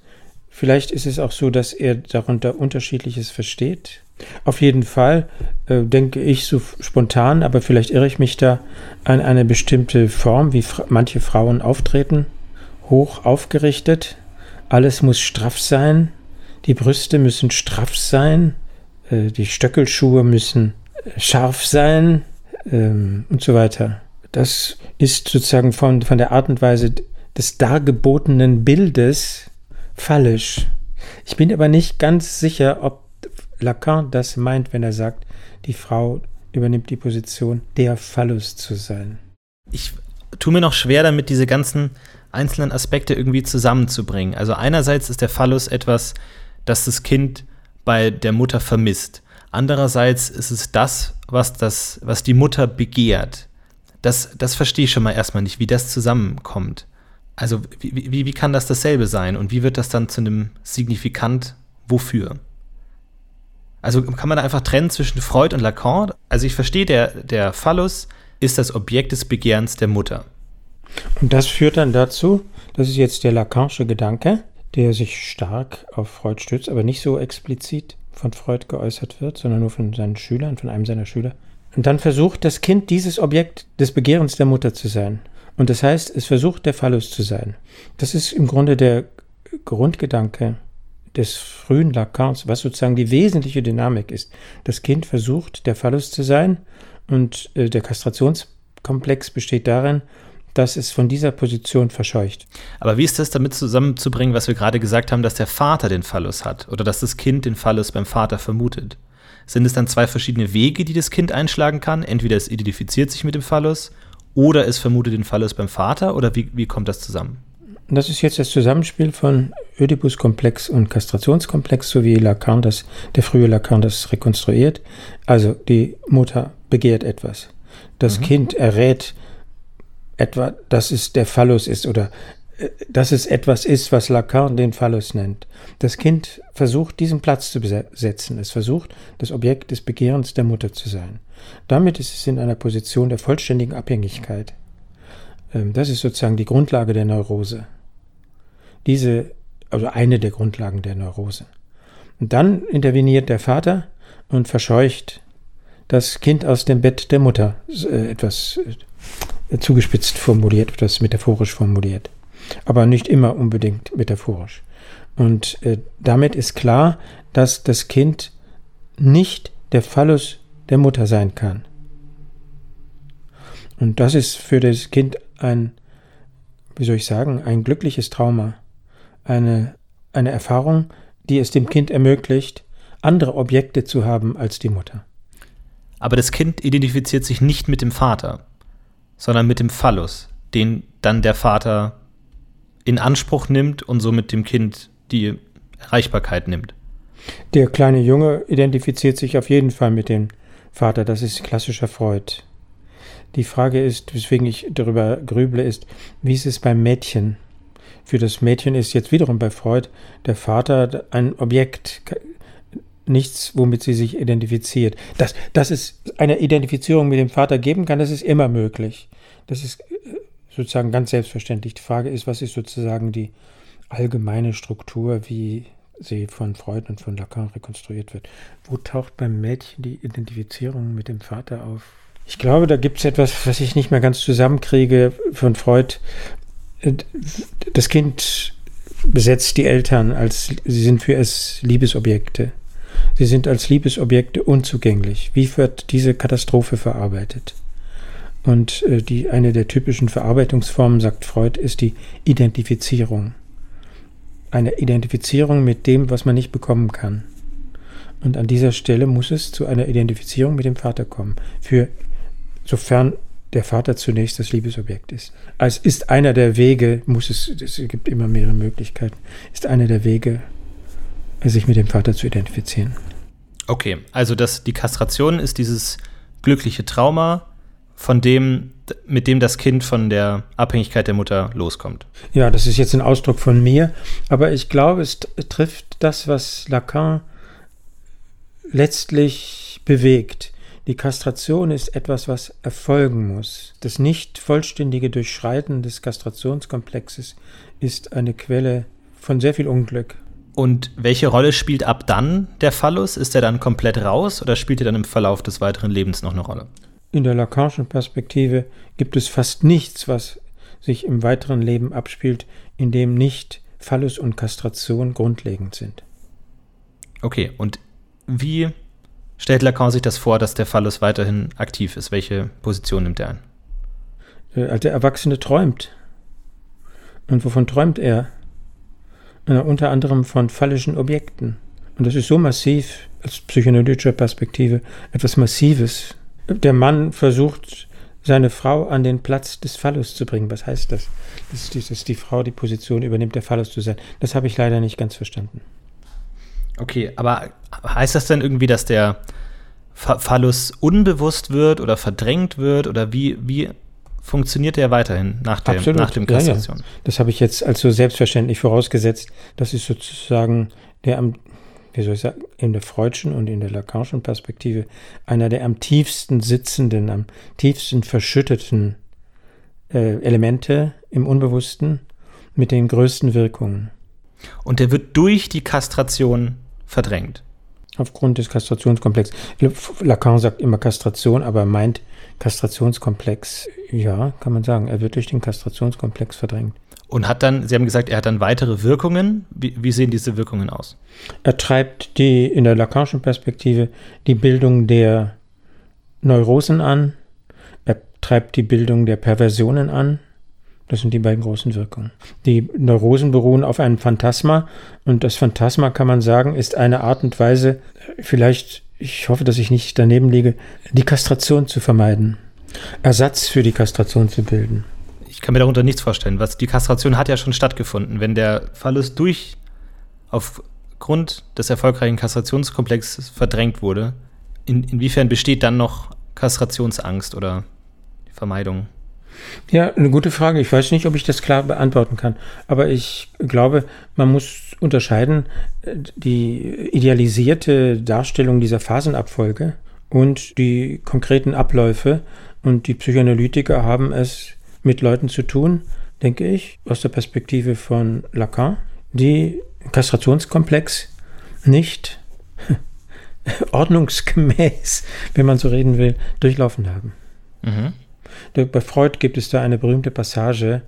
Vielleicht ist es auch so, dass er darunter unterschiedliches versteht. Auf jeden Fall äh, denke ich so spontan, aber vielleicht irre ich mich da an eine bestimmte Form, wie fra manche Frauen auftreten. hoch aufgerichtet, alles muss straff sein, die Brüste müssen straff sein, äh, die Stöckelschuhe müssen äh, scharf sein ähm, und so weiter. Das ist sozusagen von, von der Art und Weise des dargebotenen Bildes fallisch. Ich bin aber nicht ganz sicher, ob Lacan das meint, wenn er sagt, die Frau übernimmt die Position, der Phallus zu sein. Ich tue mir noch schwer damit, diese ganzen einzelnen Aspekte irgendwie zusammenzubringen. Also einerseits ist der Phallus etwas, das das Kind bei der Mutter vermisst. Andererseits ist es das, was, das, was die Mutter begehrt. Das, das verstehe ich schon mal erstmal nicht, wie das zusammenkommt. Also wie, wie, wie kann das dasselbe sein und wie wird das dann zu einem Signifikant wofür? Also kann man da einfach trennen zwischen Freud und Lacan? Also ich verstehe, der, der Phallus ist das Objekt des Begehrens der Mutter. Und das führt dann dazu, das ist jetzt der Lacanische Gedanke, der sich stark auf Freud stützt, aber nicht so explizit von Freud geäußert wird, sondern nur von seinen Schülern, von einem seiner Schüler. Und dann versucht das Kind dieses Objekt des Begehrens der Mutter zu sein. Und das heißt, es versucht der Phallus zu sein. Das ist im Grunde der Grundgedanke des frühen Lacans, was sozusagen die wesentliche Dynamik ist. Das Kind versucht der Phallus zu sein und äh, der Kastrationskomplex besteht darin, dass es von dieser Position verscheucht. Aber wie ist das damit zusammenzubringen, was wir gerade gesagt haben, dass der Vater den Phallus hat oder dass das Kind den Phallus beim Vater vermutet? Sind es dann zwei verschiedene Wege, die das Kind einschlagen kann? Entweder es identifiziert sich mit dem Phallus oder es vermutet den Phallus beim Vater oder wie, wie kommt das zusammen? Das ist jetzt das Zusammenspiel von Oedipus-Komplex und Kastrationskomplex, so wie Lacan das, der frühe Lacan das rekonstruiert. Also die Mutter begehrt etwas. Das mhm. Kind errät etwa, dass es der Phallus ist oder äh, dass es etwas ist, was Lacan den Phallus nennt. Das Kind versucht, diesen Platz zu besetzen. Es versucht, das Objekt des Begehrens der Mutter zu sein. Damit ist es in einer Position der vollständigen Abhängigkeit. Ähm, das ist sozusagen die Grundlage der Neurose. Diese, also eine der Grundlagen der Neurose. Und dann interveniert der Vater und verscheucht das Kind aus dem Bett der Mutter, äh, etwas äh, zugespitzt formuliert, etwas metaphorisch formuliert. Aber nicht immer unbedingt metaphorisch. Und äh, damit ist klar, dass das Kind nicht der Phallus der Mutter sein kann. Und das ist für das Kind ein, wie soll ich sagen, ein glückliches Trauma. Eine, eine Erfahrung, die es dem Kind ermöglicht, andere Objekte zu haben als die Mutter. Aber das Kind identifiziert sich nicht mit dem Vater, sondern mit dem Phallus, den dann der Vater in Anspruch nimmt und somit dem Kind die Erreichbarkeit nimmt. Der kleine Junge identifiziert sich auf jeden Fall mit dem Vater, das ist klassischer Freud. Die Frage ist, weswegen ich darüber grüble, ist, wie ist es beim Mädchen? Für das Mädchen ist jetzt wiederum bei Freud der Vater ein Objekt, nichts, womit sie sich identifiziert. Dass, dass es eine Identifizierung mit dem Vater geben kann, das ist immer möglich. Das ist äh, sozusagen ganz selbstverständlich. Die Frage ist, was ist sozusagen die allgemeine Struktur, wie sie von Freud und von Lacan rekonstruiert wird. Wo taucht beim Mädchen die Identifizierung mit dem Vater auf? Ich glaube, da gibt es etwas, was ich nicht mehr ganz zusammenkriege von Freud. Das Kind besetzt die Eltern als, sie sind für es Liebesobjekte. Sie sind als Liebesobjekte unzugänglich. Wie wird diese Katastrophe verarbeitet? Und äh, die, eine der typischen Verarbeitungsformen, sagt Freud, ist die Identifizierung. Eine Identifizierung mit dem, was man nicht bekommen kann. Und an dieser Stelle muss es zu einer Identifizierung mit dem Vater kommen. Für sofern der Vater zunächst das Liebesobjekt ist. Es ist einer der Wege, muss es, es gibt immer mehrere Möglichkeiten, ist einer der Wege, sich mit dem Vater zu identifizieren. Okay, also das, die Kastration ist dieses glückliche Trauma, von dem, mit dem das Kind von der Abhängigkeit der Mutter loskommt. Ja, das ist jetzt ein Ausdruck von mir, aber ich glaube, es trifft das, was Lacan letztlich bewegt. Die Kastration ist etwas, was erfolgen muss. Das nicht vollständige Durchschreiten des Kastrationskomplexes ist eine Quelle von sehr viel Unglück. Und welche Rolle spielt ab dann der Phallus? Ist er dann komplett raus oder spielt er dann im Verlauf des weiteren Lebens noch eine Rolle? In der Lacanischen Perspektive gibt es fast nichts, was sich im weiteren Leben abspielt, in dem nicht Phallus und Kastration grundlegend sind. Okay, und wie stellt Lacan sich das vor, dass der Phallus weiterhin aktiv ist? Welche Position nimmt er ein? Äh, als der Erwachsene träumt. Und wovon träumt er? Äh, unter anderem von phallischen Objekten. Und das ist so massiv, aus psychoanalytischer Perspektive, etwas Massives. Der Mann versucht, seine Frau an den Platz des Phallus zu bringen. Was heißt das? Dass die, dass die Frau die Position übernimmt, der Phallus zu sein. Das habe ich leider nicht ganz verstanden. Okay, aber heißt das denn irgendwie, dass der Phallus unbewusst wird oder verdrängt wird? Oder wie, wie funktioniert der weiterhin nach, der, Absolut. nach dem Kastration? Ja, ja. Das habe ich jetzt als so selbstverständlich vorausgesetzt. Das ist sozusagen der am, wie soll ich sagen, in der freudschen und in der lacanischen Perspektive einer der am tiefsten sitzenden, am tiefsten verschütteten äh, Elemente im Unbewussten mit den größten Wirkungen. Und der wird durch die Kastration verdrängt. Aufgrund des Kastrationskomplexes. Lacan sagt immer Kastration, aber meint Kastrationskomplex. Ja, kann man sagen. Er wird durch den Kastrationskomplex verdrängt. Und hat dann, Sie haben gesagt, er hat dann weitere Wirkungen. Wie, wie sehen diese Wirkungen aus? Er treibt die, in der Lacanischen Perspektive, die Bildung der Neurosen an. Er treibt die Bildung der Perversionen an. Das sind die beiden großen Wirkungen. Die Neurosen beruhen auf einem Phantasma und das Phantasma, kann man sagen, ist eine Art und Weise, vielleicht, ich hoffe, dass ich nicht daneben liege, die Kastration zu vermeiden. Ersatz für die Kastration zu bilden ich kann mir darunter nichts vorstellen. Was, die Kastration hat ja schon stattgefunden. Wenn der Phallus durch aufgrund des erfolgreichen Kastrationskomplexes verdrängt wurde, in, inwiefern besteht dann noch Kastrationsangst oder Vermeidung? Ja, eine gute Frage. Ich weiß nicht, ob ich das klar beantworten kann. Aber ich glaube, man muss unterscheiden die idealisierte Darstellung dieser Phasenabfolge und die konkreten Abläufe. Und die Psychoanalytiker haben es mit Leuten zu tun, denke ich, aus der Perspektive von Lacan, die Kastrationskomplex nicht ordnungsgemäß, wenn man so reden will, durchlaufen haben. Mhm. Bei Freud gibt es da eine berühmte Passage,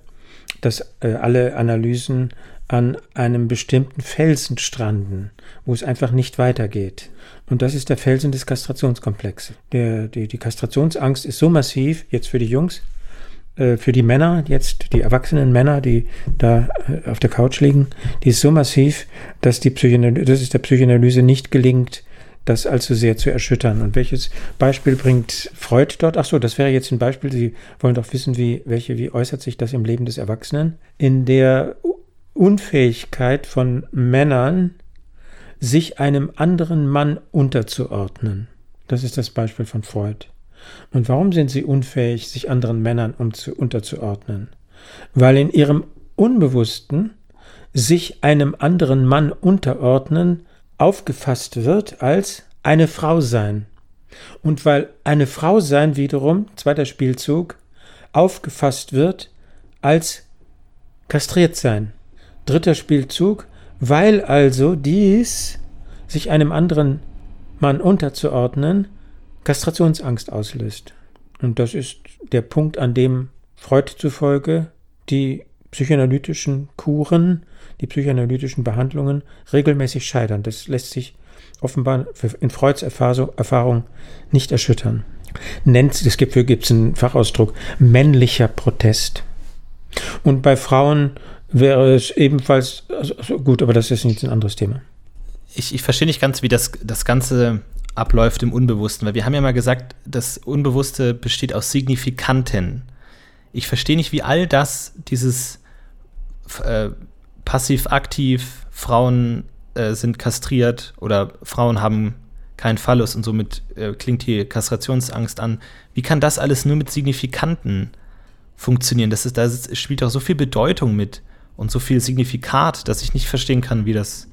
dass äh, alle Analysen an einem bestimmten Felsen stranden, wo es einfach nicht weitergeht. Und das ist der Felsen des Kastrationskomplexes. Der, die, die Kastrationsangst ist so massiv, jetzt für die Jungs, äh, für die Männer, jetzt die erwachsenen Männer, die da äh, auf der Couch liegen, die ist so massiv, dass, die Psychoanalyse, dass es der Psychoanalyse nicht gelingt, das allzu sehr zu erschüttern. Und welches Beispiel bringt Freud dort? Ach so, das wäre jetzt ein Beispiel. Sie wollen doch wissen, wie, welche, wie äußert sich das im Leben des Erwachsenen? In der Unfähigkeit von Männern, sich einem anderen Mann unterzuordnen. Das ist das Beispiel von Freud. Und warum sind sie unfähig, sich anderen Männern unterzuordnen? Weil in ihrem Unbewussten sich einem anderen Mann unterordnen aufgefasst wird als eine Frau sein. Und weil eine Frau sein wiederum, zweiter Spielzug, aufgefasst wird als kastriert sein. Dritter Spielzug, weil also dies, sich einem anderen Mann unterzuordnen, Kastrationsangst auslöst. Und das ist der Punkt, an dem Freud zufolge die psychoanalytischen Kuren, die psychoanalytischen Behandlungen regelmäßig scheitern. Das lässt sich offenbar in Freuds Erfahrung nicht erschüttern. Nennt, es gibt, gibt es einen Fachausdruck, männlicher Protest. Und bei Frauen wäre es ebenfalls, also gut, aber das ist jetzt ein anderes Thema. Ich, ich verstehe nicht ganz, wie das, das Ganze abläuft im Unbewussten. Weil wir haben ja mal gesagt, das Unbewusste besteht aus Signifikanten. Ich verstehe nicht, wie all das, dieses äh, passiv-aktiv, Frauen äh, sind kastriert oder Frauen haben keinen Phallus und somit äh, klingt die Kastrationsangst an. Wie kann das alles nur mit Signifikanten funktionieren? Das ist, da spielt auch so viel Bedeutung mit und so viel Signifikat, dass ich nicht verstehen kann, wie das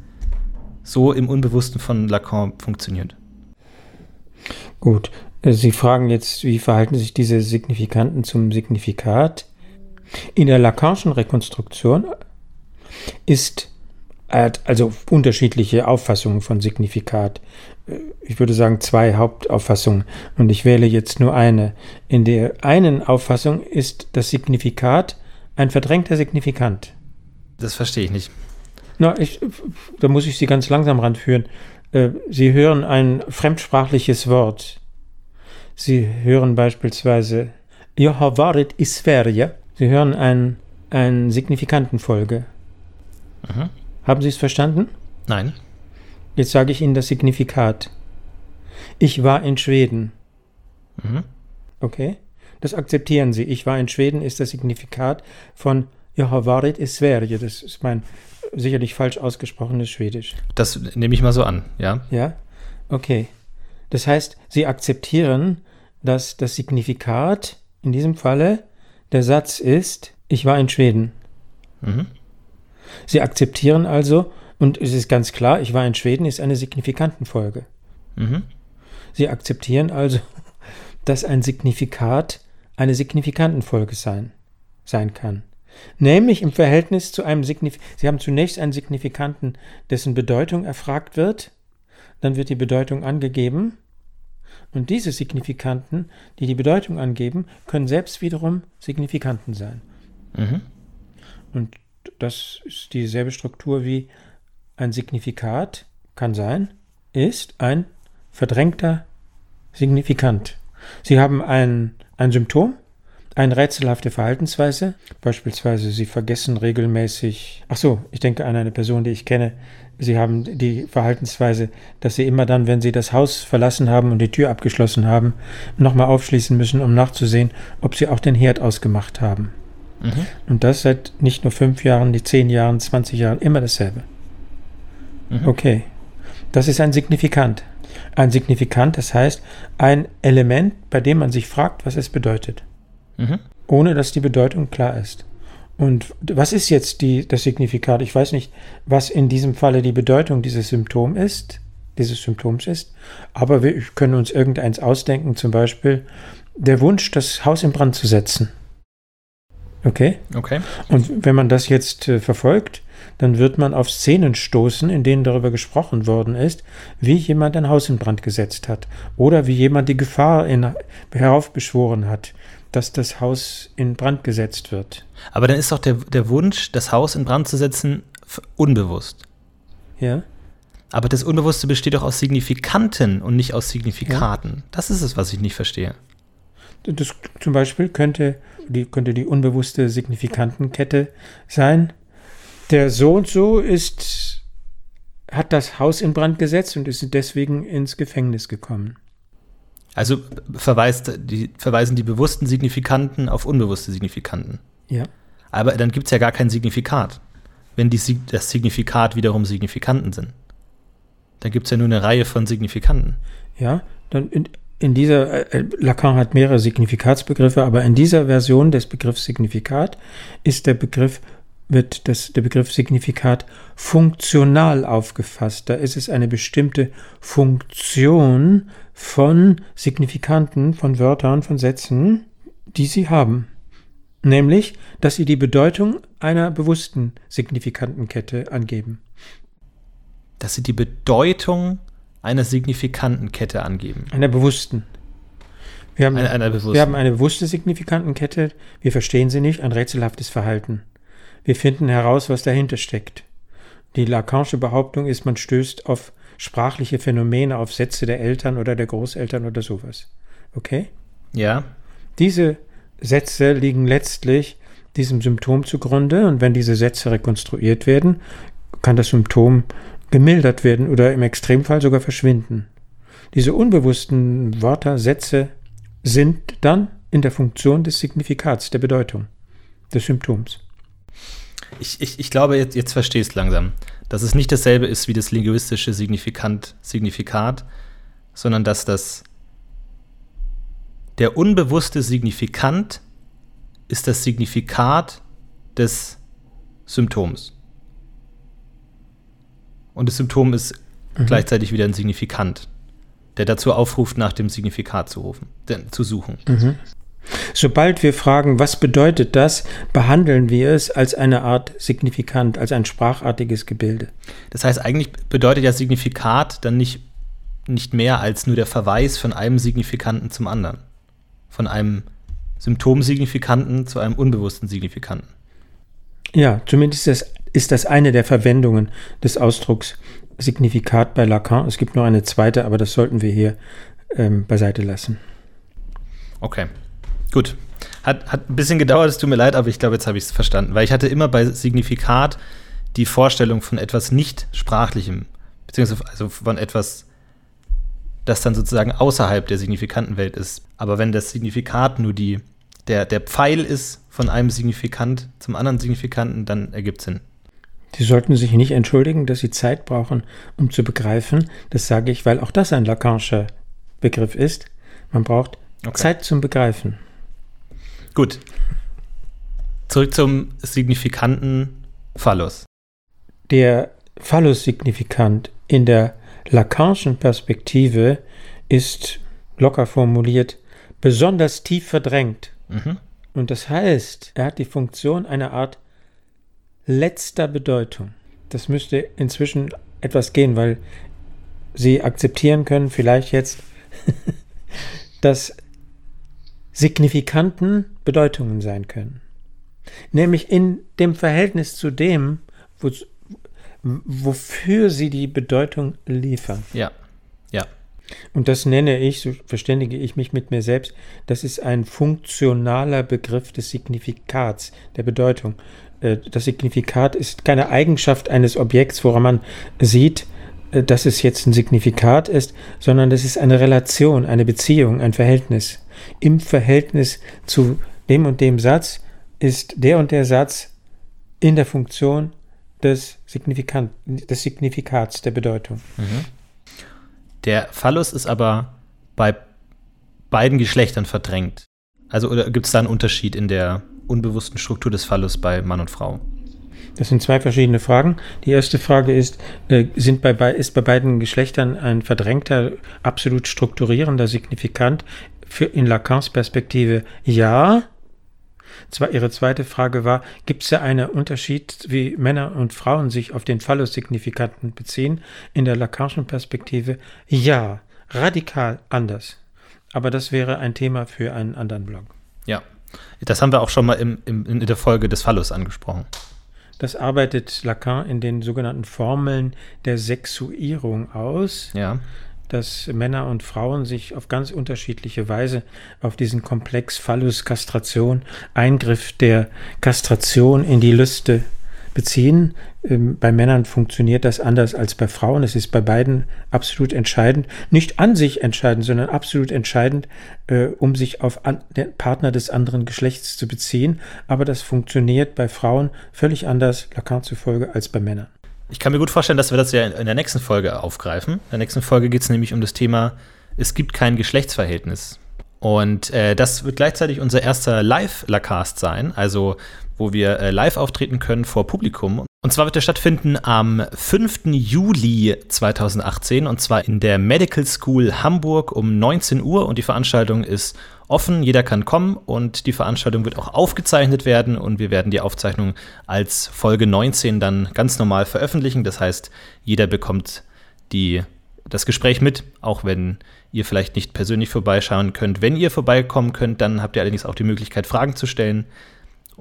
so im Unbewussten von Lacan funktioniert. Gut, äh, Sie fragen jetzt, wie verhalten sich diese Signifikanten zum Signifikat? In der Lacanischen Rekonstruktion ist also unterschiedliche Auffassungen von Signifikat. Äh, ich würde sagen zwei Hauptauffassungen und ich wähle jetzt nur eine. In der einen Auffassung ist das Signifikat ein verdrängter Signifikant. Das verstehe ich nicht. Na, ich, da muss ich Sie ganz langsam ranführen. Äh, Sie hören ein fremdsprachliches Wort. Sie hören beispielsweise Jag har varit i Sverige. Sie hören ein, ein Signifikantenfolge. Mhm. Haben Sie es verstanden? Nein. Jetzt sage ich Ihnen das Signifikat. Ich war in Schweden. Mhm. Okay? Das akzeptieren Sie. Ich war in Schweden ist das Signifikat von Jag har varit i Sverige. Das ist mein sicherlich falsch ausgesprochenes Schwedisch. Das nehme ich mal so an, ja. Ja? Okay. Das heißt, Sie akzeptieren, dass das Signifikat in diesem Falle der Satz ist, ich war in Schweden. Mhm. Sie akzeptieren also, und es ist ganz klar, ich war in Schweden ist eine Signifikantenfolge. Mhm. Sie akzeptieren also, dass ein Signifikat eine Signifikantenfolge sein, sein kann. Nämlich im Verhältnis zu einem Signifikanten. Sie haben zunächst einen Signifikanten, dessen Bedeutung erfragt wird, dann wird die Bedeutung angegeben und diese Signifikanten, die die Bedeutung angeben, können selbst wiederum Signifikanten sein. Mhm. Und das ist dieselbe Struktur wie ein Signifikat kann sein, ist ein verdrängter Signifikant. Sie haben ein, ein Symptom, eine rätselhafte Verhaltensweise, beispielsweise Sie vergessen regelmäßig, ach so, ich denke an eine Person, die ich kenne, Sie haben die Verhaltensweise, dass Sie immer dann, wenn Sie das Haus verlassen haben und die Tür abgeschlossen haben, nochmal aufschließen müssen, um nachzusehen, ob Sie auch den Herd ausgemacht haben. Mhm. Und das seit nicht nur fünf Jahren, die zehn Jahren, 20 Jahren, immer dasselbe. Mhm. Okay. Das ist ein Signifikant. Ein Signifikant, das heißt ein Element, bei dem man sich fragt, was es bedeutet, Mhm. ohne dass die Bedeutung klar ist. Und was ist jetzt die, das Signifikat? Ich weiß nicht, was in diesem Falle die Bedeutung dieses Symptom ist, dieses Symptoms ist, aber wir können uns irgendeins ausdenken, zum Beispiel der Wunsch, das Haus in Brand zu setzen. Okay? Okay. Und wenn man das jetzt äh, verfolgt, dann wird man auf Szenen stoßen, in denen darüber gesprochen worden ist, wie jemand ein Haus in Brand gesetzt hat oder wie jemand die Gefahr in, heraufbeschworen hat, dass das Haus in Brand gesetzt wird. Aber dann ist doch der, der Wunsch, das Haus in Brand zu setzen, unbewusst. Ja? Aber das Unbewusste besteht doch aus Signifikanten und nicht aus Signifikaten. Das ist es, was ich nicht verstehe. Das zum Beispiel könnte die, könnte die unbewusste Signifikantenkette sein. Der so und so ist, hat das Haus in Brand gesetzt und ist deswegen ins Gefängnis gekommen. Also verweist die, verweisen die bewussten Signifikanten auf unbewusste Signifikanten. Ja. Aber dann gibt es ja gar kein Signifikat, wenn die, das Signifikat wiederum Signifikanten sind. Dann gibt es ja nur eine Reihe von Signifikanten. Ja, dann in, dieser, äh, Lacan hat mehrere Signifikatsbegriffe, aber in dieser Version des Begriffs Signifikat ist der Begriff, wird das, der Begriff Signifikat funktional aufgefasst. Da ist es eine bestimmte Funktion von Signifikanten, von Wörtern, von Sätzen, die sie haben. Nämlich, dass sie die Bedeutung einer bewussten Signifikantenkette angeben. Dass sie die Bedeutung einer signifikanten Kette angeben. Einer bewussten. Wir haben, Einer, einer bewussten. wir haben eine bewusste Signifikantenkette. Wir verstehen sie nicht, ein rätselhaftes Verhalten. Wir finden heraus, was dahinter steckt. Die Lacanische Behauptung ist, man stößt auf sprachliche Phänomene, auf Sätze der Eltern oder der Großeltern oder sowas. Okay? ja. Diese Sätze liegen letztlich diesem Symptom zugrunde und wenn diese Sätze rekonstruiert werden, kann das Symptom gemildert werden oder im Extremfall sogar verschwinden. Diese unbewussten Wörter, Sätze sind dann in der Funktion des Signifikats, der Bedeutung, des Symptoms. Ich, ich, ich glaube, jetzt, jetzt verstehst langsam, dass es nicht dasselbe ist wie das linguistische Signifikant, Signifikat, sondern dass das der unbewusste Signifikant ist das Signifikat des Symptoms. Und das Symptom ist gleichzeitig wieder ein Signifikant, der dazu aufruft, nach dem Signifikat zu rufen, zu suchen. Sobald wir fragen, was bedeutet das, behandeln wir es als eine Art Signifikant, als ein sprachartiges Gebilde. Das heißt, eigentlich bedeutet ja Signifikat dann nicht, nicht mehr als nur der Verweis von einem Signifikanten zum anderen. Von einem Symptomsignifikanten zu einem unbewussten Signifikanten. Ja, zumindest ist das, ist das eine der Verwendungen des Ausdrucks Signifikat bei Lacan. Es gibt noch eine zweite, aber das sollten wir hier ähm, beiseite lassen. Okay, gut. Hat, hat ein bisschen gedauert, es tut mir leid, aber ich glaube, jetzt habe ich es verstanden. Weil ich hatte immer bei Signifikat die Vorstellung von etwas nicht Sprachlichem, beziehungsweise also von etwas, das dann sozusagen außerhalb der signifikanten Welt ist. Aber wenn das Signifikat nur die, der, der Pfeil ist von einem Signifikant zum anderen Signifikanten, dann ergibt es Sinn. Sie sollten sich nicht entschuldigen, dass Sie Zeit brauchen, um zu begreifen. Das sage ich, weil auch das ein Lacanischer Begriff ist. Man braucht okay. Zeit zum Begreifen. Gut. Zurück zum signifikanten Phallus. Der Phallus-Signifikant in der Lacanischen Perspektive ist, locker formuliert, besonders tief verdrängt. Mhm. Und das heißt, er hat die Funktion einer Art letzter Bedeutung. Das müsste inzwischen etwas gehen, weil Sie akzeptieren können, vielleicht jetzt, dass signifikanten Bedeutungen sein können. Nämlich in dem Verhältnis zu dem, wo, wofür sie die Bedeutung liefern. Ja. Und das nenne ich, so verständige ich mich mit mir selbst, das ist ein funktionaler Begriff des Signifikats, der Bedeutung. Äh, das Signifikat ist keine Eigenschaft eines Objekts, woran man sieht, äh, dass es jetzt ein Signifikat ist, sondern das ist eine Relation, eine Beziehung, ein Verhältnis. Im Verhältnis zu dem und dem Satz ist der und der Satz in der Funktion des, Signifikant, des Signifikats der Bedeutung. Mhm. Der Phallus ist aber bei beiden Geschlechtern verdrängt. Also gibt es da einen Unterschied in der unbewussten Struktur des Phallus bei Mann und Frau? Das sind zwei verschiedene Fragen. Die erste Frage ist, äh, sind bei, ist bei beiden Geschlechtern ein verdrängter, absolut strukturierender Signifikant für in Lacans Perspektive ja. Zwar ihre zweite Frage war, gibt es ja einen Unterschied, wie Männer und Frauen sich auf den Phallus-Signifikanten beziehen? In der Lacanischen Perspektive ja, radikal anders. Aber das wäre ein Thema für einen anderen Blog. Ja, das haben wir auch schon mal im, im, in der Folge des Phallus angesprochen. Das arbeitet Lacan in den sogenannten Formeln der Sexuierung aus. Ja dass Männer und Frauen sich auf ganz unterschiedliche Weise auf diesen Komplex Phallus-Kastration, Eingriff der Kastration in die Lüste beziehen. Ähm, bei Männern funktioniert das anders als bei Frauen. Es ist bei beiden absolut entscheidend. Nicht an sich entscheidend, sondern absolut entscheidend, äh, um sich auf den Partner des anderen Geschlechts zu beziehen. Aber das funktioniert bei Frauen völlig anders, Lacan zufolge, als bei Männern. Ich kann mir gut vorstellen, dass wir das ja in der nächsten Folge aufgreifen. In der nächsten Folge geht es nämlich um das Thema, es gibt kein Geschlechtsverhältnis. Und äh, das wird gleichzeitig unser erster Live-Lacast sein, also wo wir äh, live auftreten können vor Publikum. Und zwar wird er stattfinden am 5. Juli 2018 und zwar in der Medical School Hamburg um 19 Uhr und die Veranstaltung ist offen, jeder kann kommen und die Veranstaltung wird auch aufgezeichnet werden und wir werden die Aufzeichnung als Folge 19 dann ganz normal veröffentlichen. Das heißt, jeder bekommt die, das Gespräch mit, auch wenn ihr vielleicht nicht persönlich vorbeischauen könnt. Wenn ihr vorbeikommen könnt, dann habt ihr allerdings auch die Möglichkeit, Fragen zu stellen.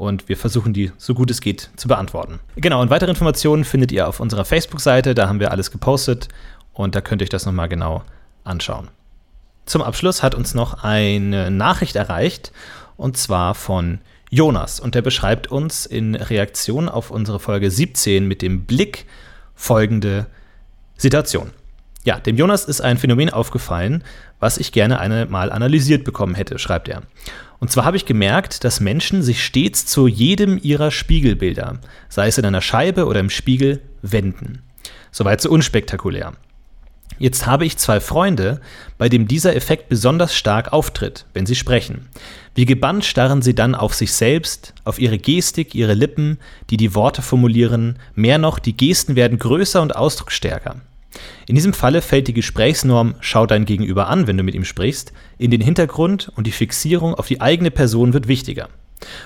Und wir versuchen die so gut es geht zu beantworten. Genau, und weitere Informationen findet ihr auf unserer Facebook-Seite. Da haben wir alles gepostet und da könnt ihr euch das nochmal genau anschauen. Zum Abschluss hat uns noch eine Nachricht erreicht und zwar von Jonas und der beschreibt uns in Reaktion auf unsere Folge 17 mit dem Blick folgende Situation. Ja, dem Jonas ist ein Phänomen aufgefallen, was ich gerne einmal analysiert bekommen hätte, schreibt er. Und zwar habe ich gemerkt, dass Menschen sich stets zu jedem ihrer Spiegelbilder, sei es in einer Scheibe oder im Spiegel, wenden. Soweit so unspektakulär. Jetzt habe ich zwei Freunde, bei dem dieser Effekt besonders stark auftritt, wenn sie sprechen. Wie gebannt starren sie dann auf sich selbst, auf ihre Gestik, ihre Lippen, die die Worte formulieren, mehr noch, die Gesten werden größer und ausdrucksstärker. In diesem Falle fällt die Gesprächsnorm Schau dein Gegenüber an, wenn du mit ihm sprichst, in den Hintergrund und die Fixierung auf die eigene Person wird wichtiger.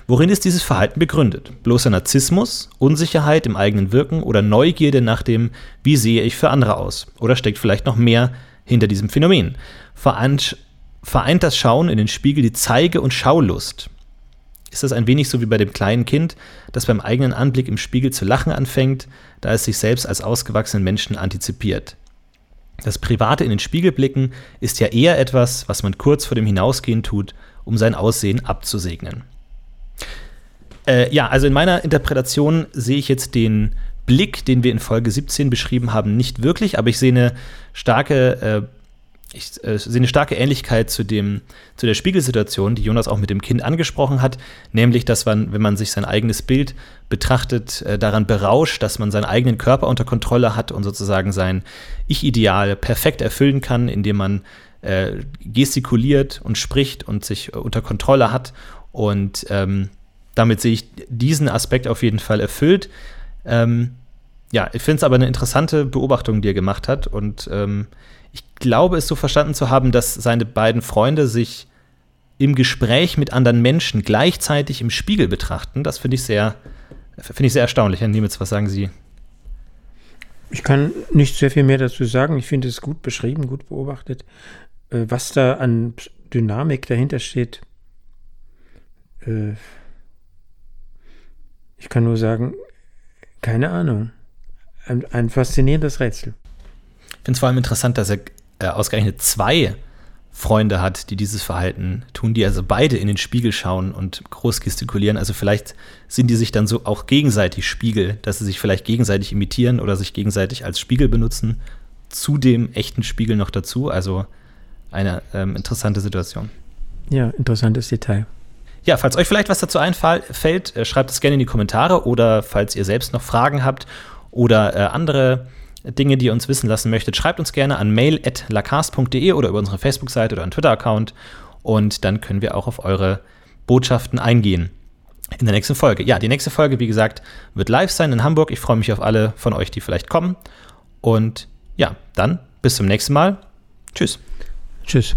Worin ist dieses Verhalten begründet? Bloßer Narzissmus, Unsicherheit im eigenen Wirken oder Neugierde nach dem, wie sehe ich für andere aus? Oder steckt vielleicht noch mehr hinter diesem Phänomen? Vereint, vereint das Schauen in den Spiegel die Zeige- und Schaulust? Ist es ein wenig so wie bei dem kleinen Kind, das beim eigenen Anblick im Spiegel zu lachen anfängt, da es sich selbst als ausgewachsenen Menschen antizipiert. Das Private in den Spiegel blicken ist ja eher etwas, was man kurz vor dem Hinausgehen tut, um sein Aussehen abzusegnen. Äh, ja, also in meiner Interpretation sehe ich jetzt den Blick, den wir in Folge 17 beschrieben haben, nicht wirklich, aber ich sehe eine starke äh, ich äh, sehe eine starke Ähnlichkeit zu, dem, zu der Spiegelsituation, die Jonas auch mit dem Kind angesprochen hat, nämlich, dass man, wenn man sich sein eigenes Bild betrachtet, äh, daran berauscht, dass man seinen eigenen Körper unter Kontrolle hat und sozusagen sein Ich-Ideal perfekt erfüllen kann, indem man äh, gestikuliert und spricht und sich äh, unter Kontrolle hat. Und ähm, damit sehe ich diesen Aspekt auf jeden Fall erfüllt. Ähm, ja, ich finde es aber eine interessante Beobachtung, die er gemacht hat. Und ähm, ich glaube, es so verstanden zu haben, dass seine beiden Freunde sich im Gespräch mit anderen Menschen gleichzeitig im Spiegel betrachten. Das finde ich sehr, finde ich sehr erstaunlich. Herr Niemitz, was sagen Sie? Ich kann nicht sehr viel mehr dazu sagen. Ich finde es gut beschrieben, gut beobachtet. Äh, was da an Dynamik dahinter steht, äh, ich kann nur sagen, keine Ahnung. Ein, ein faszinierendes Rätsel. Ich finde es vor allem interessant, dass er äh, ausgerechnet zwei Freunde hat, die dieses Verhalten tun, die also beide in den Spiegel schauen und groß gestikulieren. Also vielleicht sind die sich dann so auch gegenseitig Spiegel, dass sie sich vielleicht gegenseitig imitieren oder sich gegenseitig als Spiegel benutzen, zu dem echten Spiegel noch dazu. Also eine ähm, interessante Situation. Ja, interessantes Detail. Ja, falls euch vielleicht was dazu einfällt, äh, schreibt es gerne in die Kommentare oder falls ihr selbst noch Fragen habt oder äh, andere Dinge, die ihr uns wissen lassen möchtet, schreibt uns gerne an mail.lacast.de oder über unsere Facebook-Seite oder einen Twitter-Account und dann können wir auch auf eure Botschaften eingehen in der nächsten Folge. Ja, die nächste Folge, wie gesagt, wird live sein in Hamburg. Ich freue mich auf alle von euch, die vielleicht kommen. Und ja, dann bis zum nächsten Mal. Tschüss. Tschüss.